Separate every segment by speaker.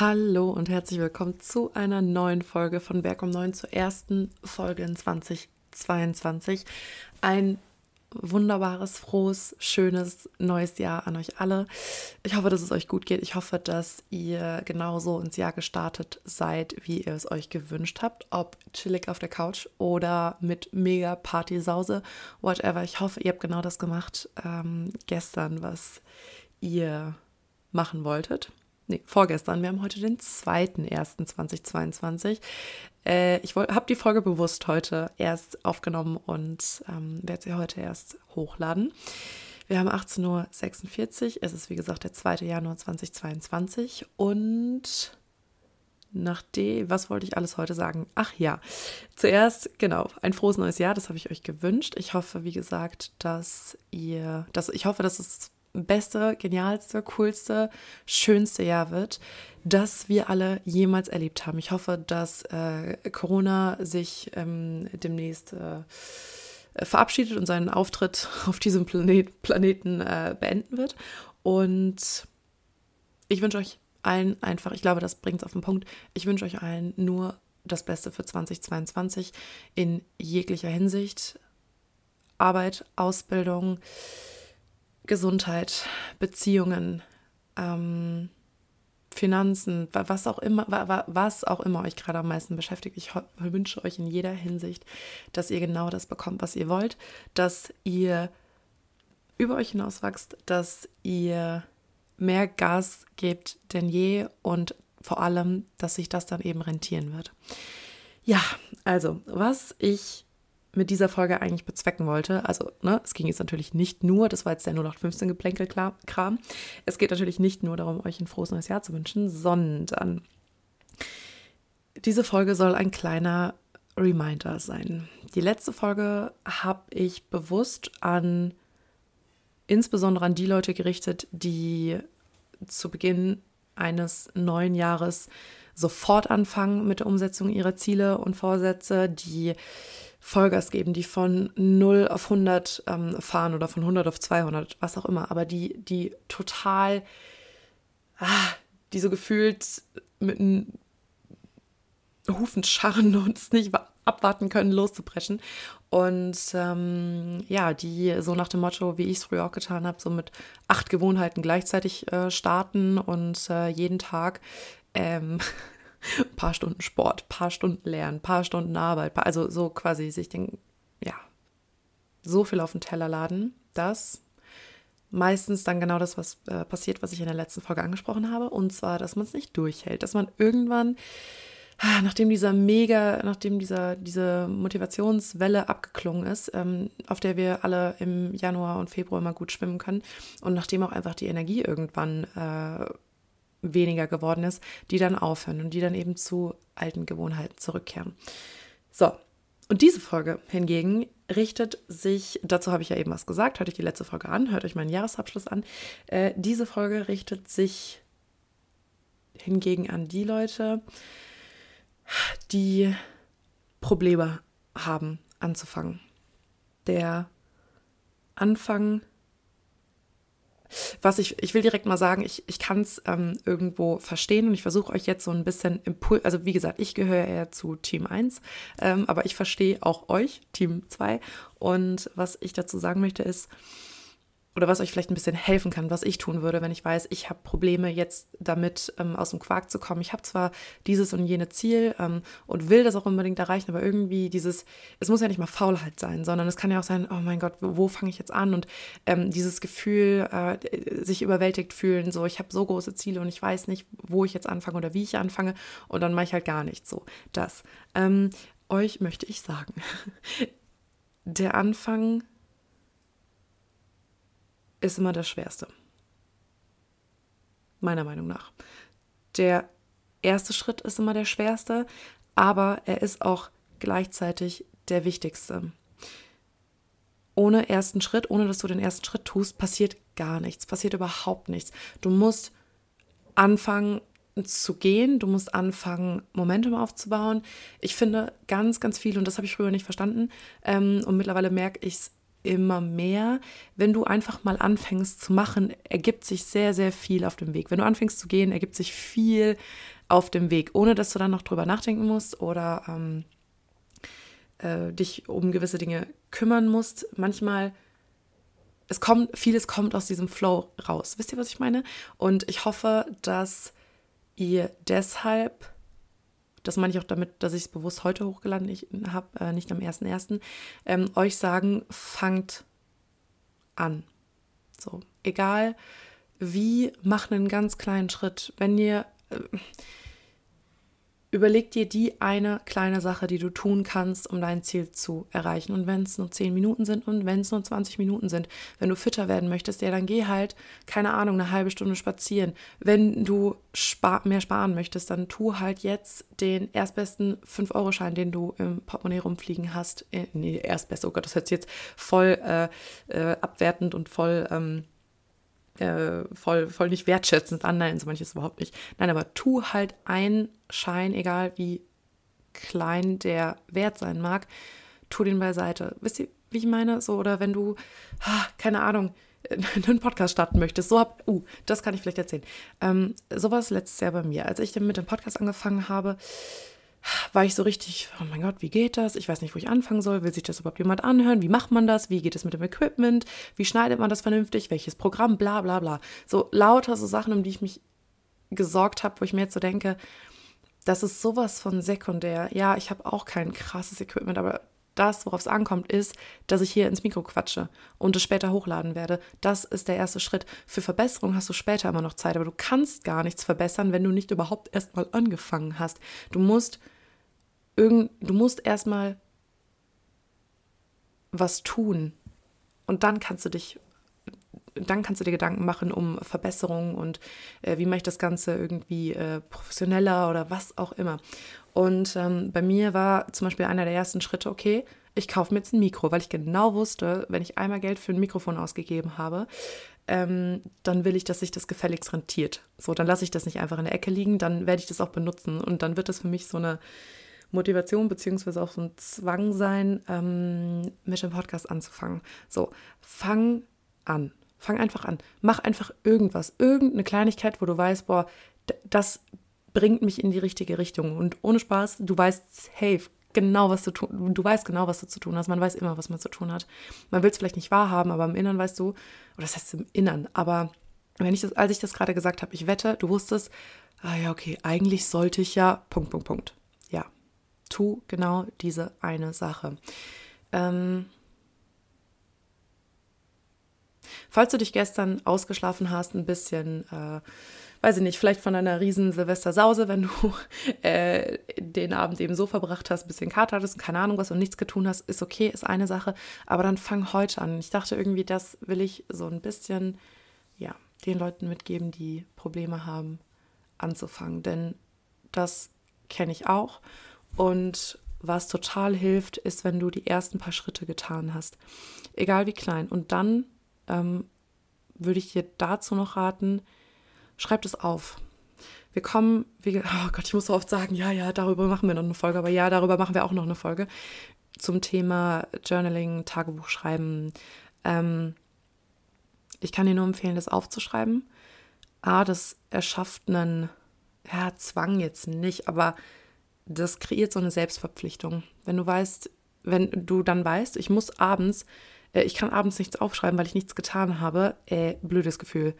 Speaker 1: Hallo und herzlich willkommen zu einer neuen Folge von Berg um 9 zur ersten Folge in 2022. Ein wunderbares, frohes, schönes neues Jahr an euch alle. Ich hoffe, dass es euch gut geht. Ich hoffe, dass ihr genauso ins Jahr gestartet seid, wie ihr es euch gewünscht habt. Ob chillig auf der Couch oder mit mega Party-Sause, whatever. Ich hoffe, ihr habt genau das gemacht ähm, gestern, was ihr machen wolltet nee, vorgestern. Wir haben heute den 2.1.2022. Äh, ich habe die Folge bewusst heute erst aufgenommen und ähm, werde sie heute erst hochladen. Wir haben 18.46 Uhr. Es ist wie gesagt der 2. Januar 2022 und nachdem, was wollte ich alles heute sagen? Ach ja, zuerst, genau, ein frohes neues Jahr, das habe ich euch gewünscht. Ich hoffe, wie gesagt, dass ihr, dass ich hoffe, dass es beste, genialste, coolste, schönste Jahr wird, das wir alle jemals erlebt haben. Ich hoffe, dass äh, Corona sich ähm, demnächst äh, verabschiedet und seinen Auftritt auf diesem Planet, Planeten äh, beenden wird. Und ich wünsche euch allen einfach, ich glaube, das bringt es auf den Punkt, ich wünsche euch allen nur das Beste für 2022 in jeglicher Hinsicht. Arbeit, Ausbildung, Gesundheit, Beziehungen, ähm, Finanzen, was auch immer, was auch immer euch gerade am meisten beschäftigt. Ich wünsche euch in jeder Hinsicht, dass ihr genau das bekommt, was ihr wollt, dass ihr über euch hinauswachst, dass ihr mehr Gas gebt denn je und vor allem, dass sich das dann eben rentieren wird. Ja, also, was ich mit dieser Folge eigentlich bezwecken wollte. Also, ne, es ging jetzt natürlich nicht nur, das war jetzt der 0815 Geplänkel-Kram. Es geht natürlich nicht nur darum, euch ein frohes neues Jahr zu wünschen, sondern diese Folge soll ein kleiner Reminder sein. Die letzte Folge habe ich bewusst an insbesondere an die Leute gerichtet, die zu Beginn eines neuen Jahres sofort anfangen mit der Umsetzung ihrer Ziele und Vorsätze, die Vollgas geben, die von 0 auf 100 ähm, fahren oder von 100 auf 200, was auch immer, aber die, die total, ah, die so gefühlt mit einem Hufen scharren und es nicht abwarten können, loszupreschen. Und ähm, ja, die so nach dem Motto, wie ich es früher auch getan habe, so mit acht Gewohnheiten gleichzeitig äh, starten und äh, jeden Tag ähm, paar Stunden Sport, paar Stunden Lernen, paar Stunden Arbeit, also so quasi sich den, ja, so viel auf den Teller laden, dass meistens dann genau das, was äh, passiert, was ich in der letzten Folge angesprochen habe, und zwar, dass man es nicht durchhält, dass man irgendwann, ah, nachdem dieser mega, nachdem dieser, diese Motivationswelle abgeklungen ist, ähm, auf der wir alle im Januar und Februar immer gut schwimmen können, und nachdem auch einfach die Energie irgendwann äh, weniger geworden ist, die dann aufhören und die dann eben zu alten Gewohnheiten zurückkehren. So, und diese Folge hingegen richtet sich, dazu habe ich ja eben was gesagt, hört euch die letzte Folge an, hört euch meinen Jahresabschluss an. Äh, diese Folge richtet sich hingegen an die Leute, die Probleme haben anzufangen. Der Anfang was ich, ich will direkt mal sagen, ich, ich kann es ähm, irgendwo verstehen und ich versuche euch jetzt so ein bisschen Impuls, also wie gesagt, ich gehöre eher zu Team 1, ähm, aber ich verstehe auch euch, Team 2. Und was ich dazu sagen möchte ist, oder was euch vielleicht ein bisschen helfen kann, was ich tun würde, wenn ich weiß, ich habe Probleme jetzt damit ähm, aus dem Quark zu kommen. Ich habe zwar dieses und jene Ziel ähm, und will das auch unbedingt erreichen, aber irgendwie dieses, es muss ja nicht mal Faulheit sein, sondern es kann ja auch sein, oh mein Gott, wo, wo fange ich jetzt an? Und ähm, dieses Gefühl, äh, sich überwältigt fühlen, so ich habe so große Ziele und ich weiß nicht, wo ich jetzt anfange oder wie ich anfange und dann mache ich halt gar nichts so. Das. Ähm, euch möchte ich sagen, der Anfang ist immer das Schwerste. Meiner Meinung nach. Der erste Schritt ist immer der schwerste, aber er ist auch gleichzeitig der wichtigste. Ohne ersten Schritt, ohne dass du den ersten Schritt tust, passiert gar nichts, passiert überhaupt nichts. Du musst anfangen zu gehen, du musst anfangen, Momentum aufzubauen. Ich finde ganz, ganz viel, und das habe ich früher nicht verstanden, ähm, und mittlerweile merke ich es immer mehr. Wenn du einfach mal anfängst zu machen, ergibt sich sehr, sehr viel auf dem Weg. Wenn du anfängst zu gehen, ergibt sich viel auf dem Weg, ohne dass du dann noch drüber nachdenken musst oder ähm, äh, dich um gewisse Dinge kümmern musst. Manchmal, es kommt, vieles kommt aus diesem Flow raus. Wisst ihr, was ich meine? Und ich hoffe, dass ihr deshalb das meine ich auch damit, dass ich es bewusst heute hochgeladen habe, äh, nicht am 1.1., ähm, euch sagen, fangt an. So, egal wie, macht einen ganz kleinen Schritt. Wenn ihr, äh, Überleg dir die eine kleine Sache, die du tun kannst, um dein Ziel zu erreichen. Und wenn es nur 10 Minuten sind und wenn es nur 20 Minuten sind, wenn du fitter werden möchtest, ja, dann geh halt, keine Ahnung, eine halbe Stunde spazieren. Wenn du spar mehr sparen möchtest, dann tu halt jetzt den erstbesten 5-Euro-Schein, den du im Portemonnaie rumfliegen hast. Äh, nee, erstbest, oh Gott, das hört sich jetzt voll äh, äh, abwertend und voll. Ähm, äh, voll, voll nicht wertschätzend an. Nein, so manches überhaupt nicht. Nein, aber tu halt einen Schein, egal wie klein der Wert sein mag, tu den beiseite. Wisst ihr, wie ich meine? So, oder wenn du, keine Ahnung, einen Podcast starten möchtest, so hab, uh, das kann ich vielleicht erzählen. Ähm, sowas letztes Jahr bei mir. Als ich mit dem Podcast angefangen habe, war ich so richtig, oh mein Gott, wie geht das? Ich weiß nicht, wo ich anfangen soll. Will sich das überhaupt jemand anhören? Wie macht man das? Wie geht es mit dem Equipment? Wie schneidet man das vernünftig? Welches Programm? Bla bla bla. So lauter so Sachen, um die ich mich gesorgt habe, wo ich mir jetzt so denke, das ist sowas von sekundär. Ja, ich habe auch kein krasses Equipment, aber das, worauf es ankommt, ist, dass ich hier ins Mikro quatsche und es später hochladen werde. Das ist der erste Schritt. Für Verbesserung hast du später immer noch Zeit, aber du kannst gar nichts verbessern, wenn du nicht überhaupt erstmal angefangen hast. Du musst irgend, du musst erstmal was tun und dann kannst du dich dann kannst du dir Gedanken machen um Verbesserungen und äh, wie mache ich das Ganze irgendwie äh, professioneller oder was auch immer. Und ähm, bei mir war zum Beispiel einer der ersten Schritte, okay, ich kaufe mir jetzt ein Mikro, weil ich genau wusste, wenn ich einmal Geld für ein Mikrofon ausgegeben habe, ähm, dann will ich, dass sich das gefälligst rentiert. So, dann lasse ich das nicht einfach in der Ecke liegen, dann werde ich das auch benutzen und dann wird das für mich so eine Motivation beziehungsweise auch so ein Zwang sein, ähm, mit dem Podcast anzufangen. So, fang an. Fang einfach an. Mach einfach irgendwas. Irgendeine Kleinigkeit, wo du weißt, boah, das bringt mich in die richtige Richtung. Und ohne Spaß, du weißt, hey, genau, was du tun, du weißt genau, was du zu tun hast. Man weiß immer, was man zu tun hat. Man will es vielleicht nicht wahrhaben, aber im Innern weißt du, oder das heißt im Innern, aber wenn ich das, als ich das gerade gesagt habe, ich wette, du wusstest, ah ja, okay, eigentlich sollte ich ja, Punkt, Punkt, Punkt. Ja, tu genau diese eine Sache. Ähm, Falls du dich gestern ausgeschlafen hast, ein bisschen, äh, weiß ich nicht, vielleicht von einer riesen Silvestersause, wenn du äh, den Abend eben so verbracht hast, ein bisschen Kater hattest, keine Ahnung was und nichts getun hast, ist okay, ist eine Sache. Aber dann fang heute an. Ich dachte irgendwie, das will ich so ein bisschen, ja, den Leuten mitgeben, die Probleme haben, anzufangen. Denn das kenne ich auch. Und was total hilft, ist, wenn du die ersten paar Schritte getan hast. Egal wie klein. Und dann ähm, würde ich dir dazu noch raten, schreib es auf. Wir kommen, wie, oh Gott, ich muss so oft sagen, ja, ja, darüber machen wir noch eine Folge, aber ja, darüber machen wir auch noch eine Folge zum Thema Journaling, Tagebuch schreiben. Ähm, ich kann dir nur empfehlen, das aufzuschreiben. A, das erschafft einen, ja, Zwang jetzt nicht, aber das kreiert so eine Selbstverpflichtung. Wenn du weißt, wenn du dann weißt, ich muss abends äh, ich kann abends nichts aufschreiben, weil ich nichts getan habe, äh, blödes Gefühl.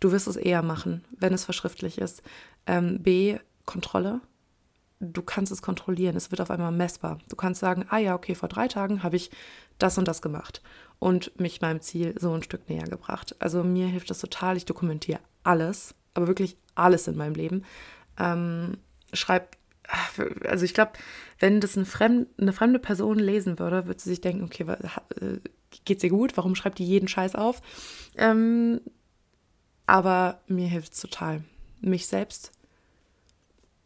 Speaker 1: Du wirst es eher machen, wenn es verschriftlich ist. Ähm, B, Kontrolle. Du kannst es kontrollieren, es wird auf einmal messbar. Du kannst sagen, ah ja, okay, vor drei Tagen habe ich das und das gemacht und mich meinem Ziel so ein Stück näher gebracht. Also mir hilft das total, ich dokumentiere alles, aber wirklich alles in meinem Leben. Ähm, schreib also ich glaube, wenn das eine, fremd, eine, fremde Person lesen würde, würde sie sich denken, okay, äh, geht's ihr gut? Warum schreibt die jeden Scheiß auf? Ähm, aber mir hilft es total. Mich selbst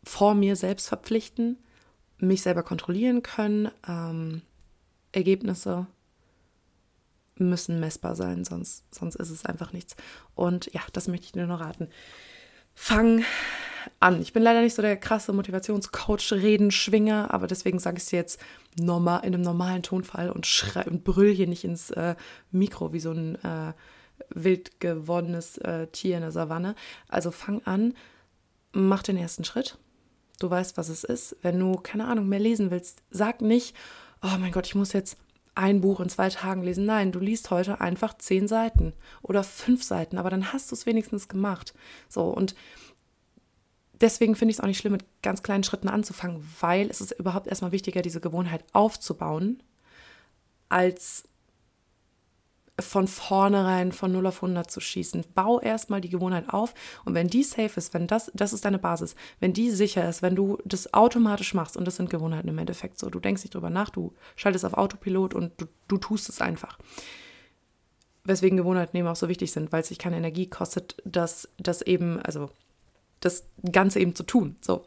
Speaker 1: vor mir selbst verpflichten, mich selber kontrollieren können. Ähm, Ergebnisse müssen messbar sein, sonst, sonst ist es einfach nichts. Und ja, das möchte ich dir nur raten. Fang an. Ich bin leider nicht so der krasse Motivationscoach, Redenschwinger, aber deswegen sage ich es jetzt normal, in einem normalen Tonfall und, und brüll hier nicht ins äh, Mikro wie so ein äh, wild gewordenes äh, Tier in der Savanne. Also fang an, mach den ersten Schritt. Du weißt, was es ist. Wenn du, keine Ahnung, mehr lesen willst, sag nicht, oh mein Gott, ich muss jetzt ein Buch in zwei Tagen lesen. Nein, du liest heute einfach zehn Seiten oder fünf Seiten, aber dann hast du es wenigstens gemacht. So, und deswegen finde ich es auch nicht schlimm, mit ganz kleinen Schritten anzufangen, weil es ist überhaupt erstmal wichtiger, diese Gewohnheit aufzubauen, als von vornherein von 0 auf 100 zu schießen. Bau erstmal die Gewohnheit auf und wenn die safe ist, wenn das, das ist deine Basis, wenn die sicher ist, wenn du das automatisch machst und das sind Gewohnheiten im Endeffekt so, du denkst nicht drüber nach, du schaltest auf Autopilot und du, du tust es einfach. Weswegen Gewohnheiten eben auch so wichtig sind, weil es sich keine Energie kostet, das, das eben, also das Ganze eben zu tun. So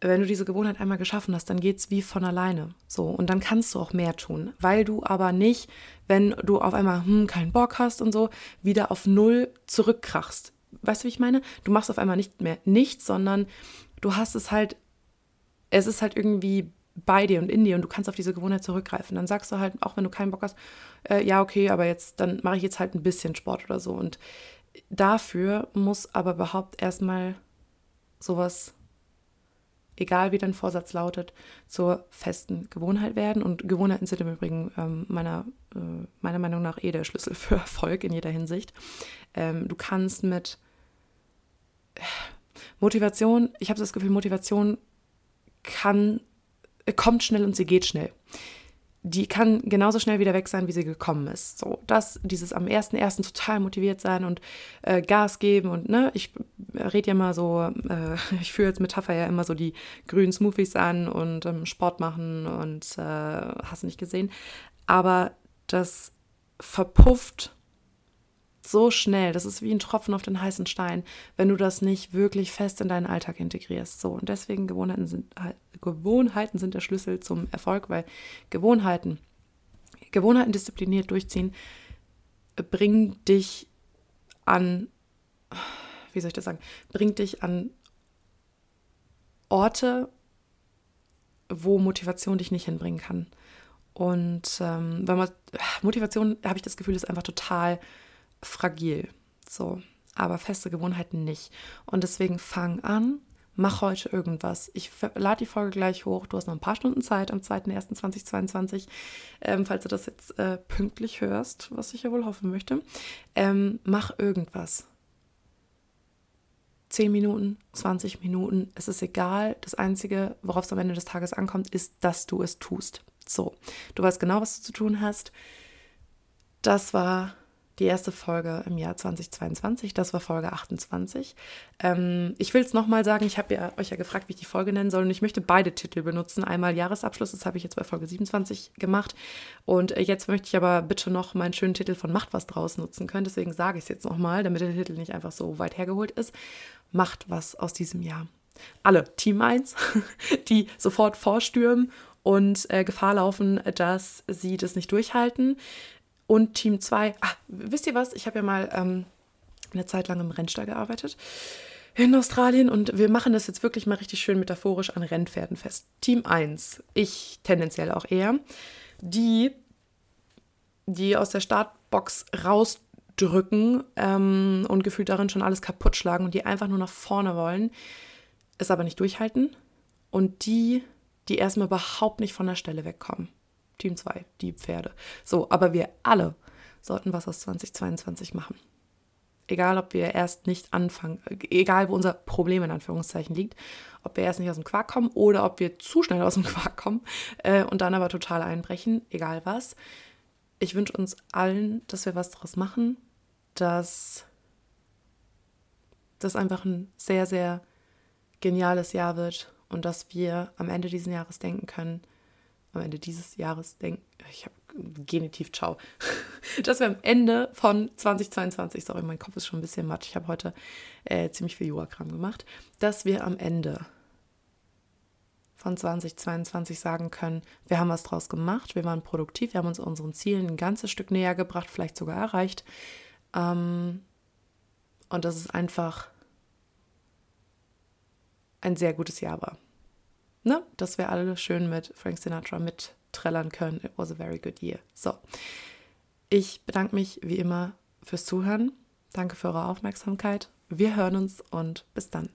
Speaker 1: wenn du diese Gewohnheit einmal geschaffen hast, dann geht es wie von alleine. So, und dann kannst du auch mehr tun, weil du aber nicht, wenn du auf einmal hm, keinen Bock hast und so, wieder auf null zurückkrachst. Weißt du, wie ich meine? Du machst auf einmal nicht mehr nichts, sondern du hast es halt, es ist halt irgendwie bei dir und in dir und du kannst auf diese Gewohnheit zurückgreifen. Dann sagst du halt, auch wenn du keinen Bock hast, äh, ja, okay, aber jetzt, dann mache ich jetzt halt ein bisschen Sport oder so. Und dafür muss aber überhaupt erstmal sowas egal wie dein Vorsatz lautet, zur festen Gewohnheit werden. Und Gewohnheiten sind im Übrigen ähm, meiner, äh, meiner Meinung nach eh der Schlüssel für Erfolg in jeder Hinsicht. Ähm, du kannst mit Motivation, ich habe das Gefühl, Motivation kann, kommt schnell und sie geht schnell die kann genauso schnell wieder weg sein, wie sie gekommen ist. So, das, dieses am 1.1. total motiviert sein und äh, Gas geben und, ne, ich rede ja immer so, äh, ich führe als Metapher ja immer so die grünen Smoothies an und ähm, Sport machen und äh, hast nicht gesehen. Aber das verpufft so schnell, das ist wie ein Tropfen auf den heißen Stein, wenn du das nicht wirklich fest in deinen Alltag integrierst. So, und deswegen Gewohnheiten sind, halt, Gewohnheiten sind der Schlüssel zum Erfolg, weil Gewohnheiten, Gewohnheiten diszipliniert durchziehen, bringen dich an, wie soll ich das sagen, bringt dich an Orte, wo Motivation dich nicht hinbringen kann. Und ähm, weil man, Motivation, habe ich das Gefühl, ist einfach total fragil. So, aber feste Gewohnheiten nicht. Und deswegen fang an, mach heute irgendwas. Ich lade die Folge gleich hoch. Du hast noch ein paar Stunden Zeit am 2.1.2022, ähm, falls du das jetzt äh, pünktlich hörst, was ich ja wohl hoffen möchte. Ähm, mach irgendwas. 10 Minuten, 20 Minuten, es ist egal. Das Einzige, worauf es am Ende des Tages ankommt, ist, dass du es tust. So, du weißt genau, was du zu tun hast. Das war die erste Folge im Jahr 2022. Das war Folge 28. Ähm, ich will es nochmal sagen, ich habe ja, euch ja gefragt, wie ich die Folge nennen soll und ich möchte beide Titel benutzen. Einmal Jahresabschluss, das habe ich jetzt bei Folge 27 gemacht und äh, jetzt möchte ich aber bitte noch meinen schönen Titel von Macht was draus nutzen können. Deswegen sage ich es jetzt nochmal, damit der Titel nicht einfach so weit hergeholt ist. Macht was aus diesem Jahr. Alle, Team 1, die sofort vorstürmen und äh, Gefahr laufen, dass sie das nicht durchhalten und Team 2, ah, wisst ihr was? Ich habe ja mal ähm, eine Zeit lang im Rennstall gearbeitet in Australien und wir machen das jetzt wirklich mal richtig schön metaphorisch an Rennpferden fest. Team 1, ich tendenziell auch eher, die, die aus der Startbox rausdrücken ähm, und gefühlt darin schon alles kaputt schlagen und die einfach nur nach vorne wollen, es aber nicht durchhalten und die, die erstmal überhaupt nicht von der Stelle wegkommen. Team 2, die Pferde. So, aber wir alle sollten was aus 2022 machen. Egal, ob wir erst nicht anfangen, egal wo unser Problem in Anführungszeichen liegt, ob wir erst nicht aus dem Quark kommen oder ob wir zu schnell aus dem Quark kommen äh, und dann aber total einbrechen, egal was. Ich wünsche uns allen, dass wir was daraus machen, dass das einfach ein sehr, sehr geniales Jahr wird und dass wir am Ende dieses Jahres denken können, am Ende dieses Jahres denken, ich habe Genitiv, ciao, dass wir am Ende von 2022, sorry, mein Kopf ist schon ein bisschen matt, ich habe heute äh, ziemlich viel Yoga-Kram gemacht, dass wir am Ende von 2022 sagen können, wir haben was draus gemacht, wir waren produktiv, wir haben uns unseren Zielen ein ganzes Stück näher gebracht, vielleicht sogar erreicht. Ähm, und das ist einfach ein sehr gutes Jahr war. Ne? Dass wir alle schön mit Frank Sinatra mitträllern können. It was a very good year. So. Ich bedanke mich wie immer fürs Zuhören. Danke für eure Aufmerksamkeit. Wir hören uns und bis dann.